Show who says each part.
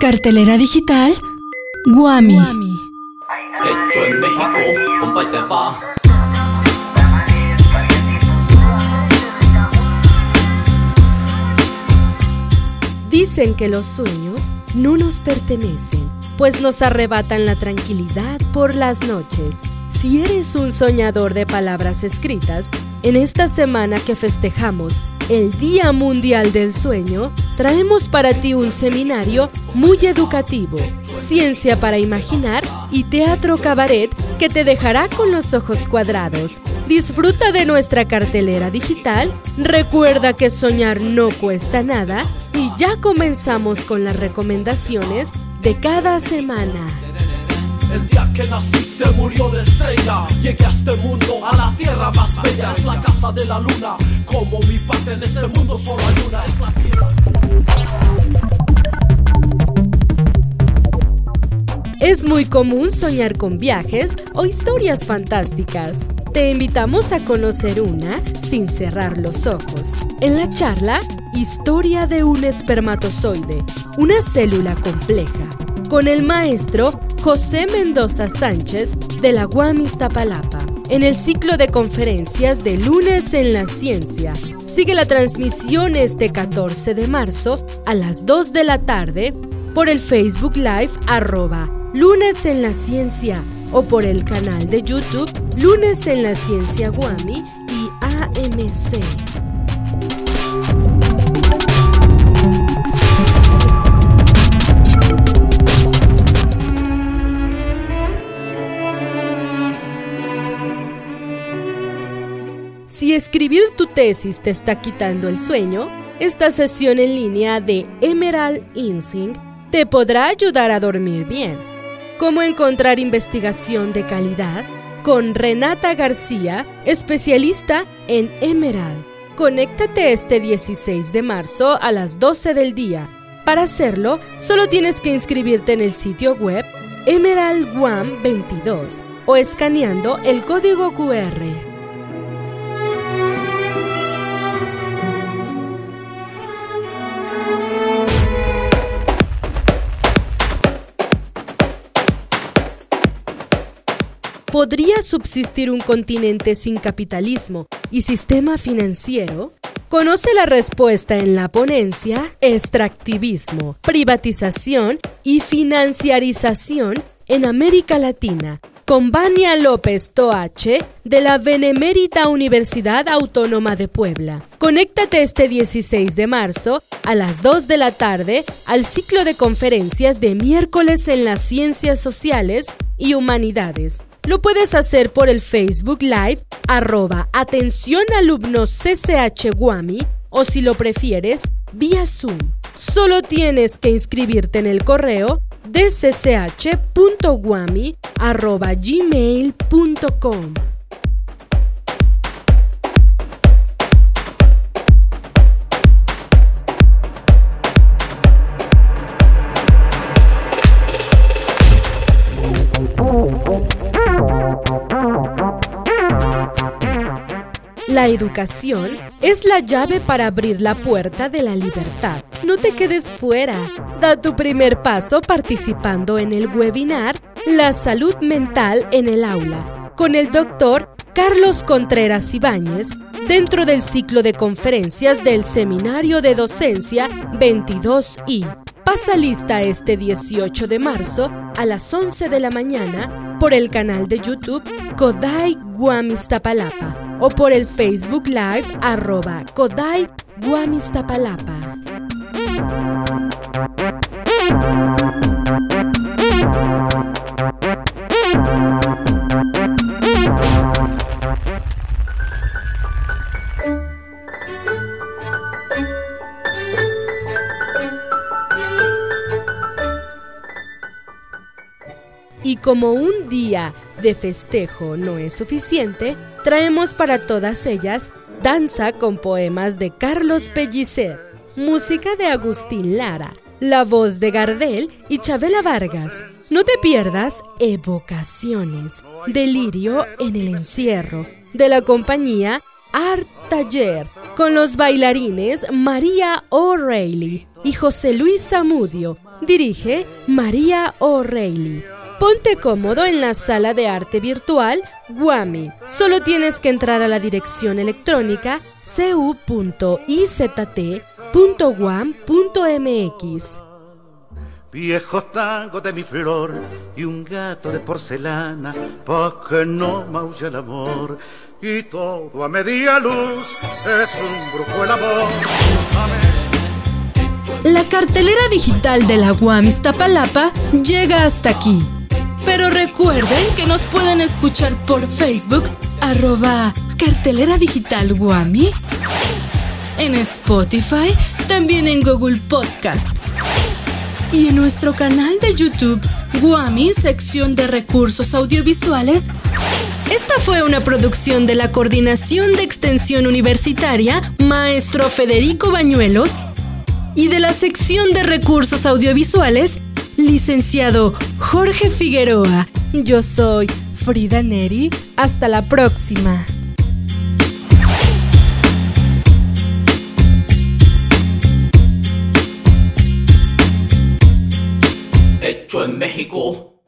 Speaker 1: Cartelera digital Guami.
Speaker 2: Hecho en México, compa y te va.
Speaker 3: Dicen que los sueños no nos pertenecen, pues nos arrebatan la tranquilidad por las noches. Si eres un soñador de palabras escritas, en esta semana que festejamos el Día Mundial del Sueño, traemos para ti un seminario muy educativo, ciencia para imaginar y teatro cabaret que te dejará con los ojos cuadrados. Disfruta de nuestra cartelera digital, recuerda que soñar no cuesta nada y ya comenzamos con las recomendaciones de cada semana.
Speaker 2: El día que nací se murió de estrella. Llegué a este mundo, a la tierra más bella. Es la casa de la luna. Como mi patria en este mundo solo hay una. Es la tierra.
Speaker 3: Es muy común soñar con viajes o historias fantásticas. Te invitamos a conocer una sin cerrar los ojos. En la charla, Historia de un espermatozoide, una célula compleja, con el maestro José Mendoza Sánchez de la UAM Iztapalapa. En el ciclo de conferencias de Lunes en la Ciencia, sigue la transmisión este 14 de marzo a las 2 de la tarde por el Facebook Live arroba Lunes en la Ciencia o por el canal de YouTube Lunes en la Ciencia Guami y AMC. Escribir tu tesis te está quitando el sueño, esta sesión en línea de Emerald Insync te podrá ayudar a dormir bien. Cómo encontrar investigación de calidad con Renata García, especialista en Emerald. Conéctate este 16 de marzo a las 12 del día. Para hacerlo, solo tienes que inscribirte en el sitio web Emerald Guam 22 o escaneando el código QR. ¿Podría subsistir un continente sin capitalismo y sistema financiero? Conoce la respuesta en la ponencia Extractivismo, privatización y financiarización en América Latina, con Vania López Toache de la Benemérita Universidad Autónoma de Puebla. Conéctate este 16 de marzo a las 2 de la tarde al ciclo de conferencias de miércoles en las ciencias sociales y humanidades lo puedes hacer por el Facebook Live arroba atención alumnos CCH Guami o si lo prefieres, vía Zoom. Solo tienes que inscribirte en el correo gmail.com La educación es la llave para abrir la puerta de la libertad. No te quedes fuera. Da tu primer paso participando en el webinar La salud mental en el aula con el doctor Carlos Contreras Ibáñez dentro del ciclo de conferencias del Seminario de Docencia 22I. Pasa lista este 18 de marzo a las 11 de la mañana por el canal de YouTube Kodai Guamistapalapa o por el Facebook Live arroba Kodai Guamistapalapa. Y como un día de festejo no es suficiente, traemos para todas ellas danza con poemas de Carlos Pellicer, música de Agustín Lara, la voz de Gardel y Chabela Vargas. No te pierdas Evocaciones, Delirio en el Encierro, de la compañía Art Taller, con los bailarines María O'Reilly y José Luis Zamudio,
Speaker 4: Dirige María O'Reilly. Ponte cómodo en la sala de arte virtual Guami. Solo tienes que entrar a la dirección electrónica cu.izt.guam.mx.
Speaker 5: Viejos tangos de mi flor y un gato de porcelana, pa' que no maulle el amor. Y todo a media luz es un brujo el amor.
Speaker 3: La cartelera digital de la Guam Iztapalapa llega hasta aquí. Pero recuerden que nos pueden escuchar por Facebook, arroba cartelera digital Guami, en Spotify, también en Google Podcast y en nuestro canal de YouTube, Guami, sección de recursos audiovisuales. Esta fue una producción de la Coordinación de Extensión Universitaria, maestro Federico Bañuelos, y de la sección de recursos audiovisuales, licenciado Jorge Figueroa. Yo soy Frida Neri. Hasta la próxima.
Speaker 2: Hecho en México.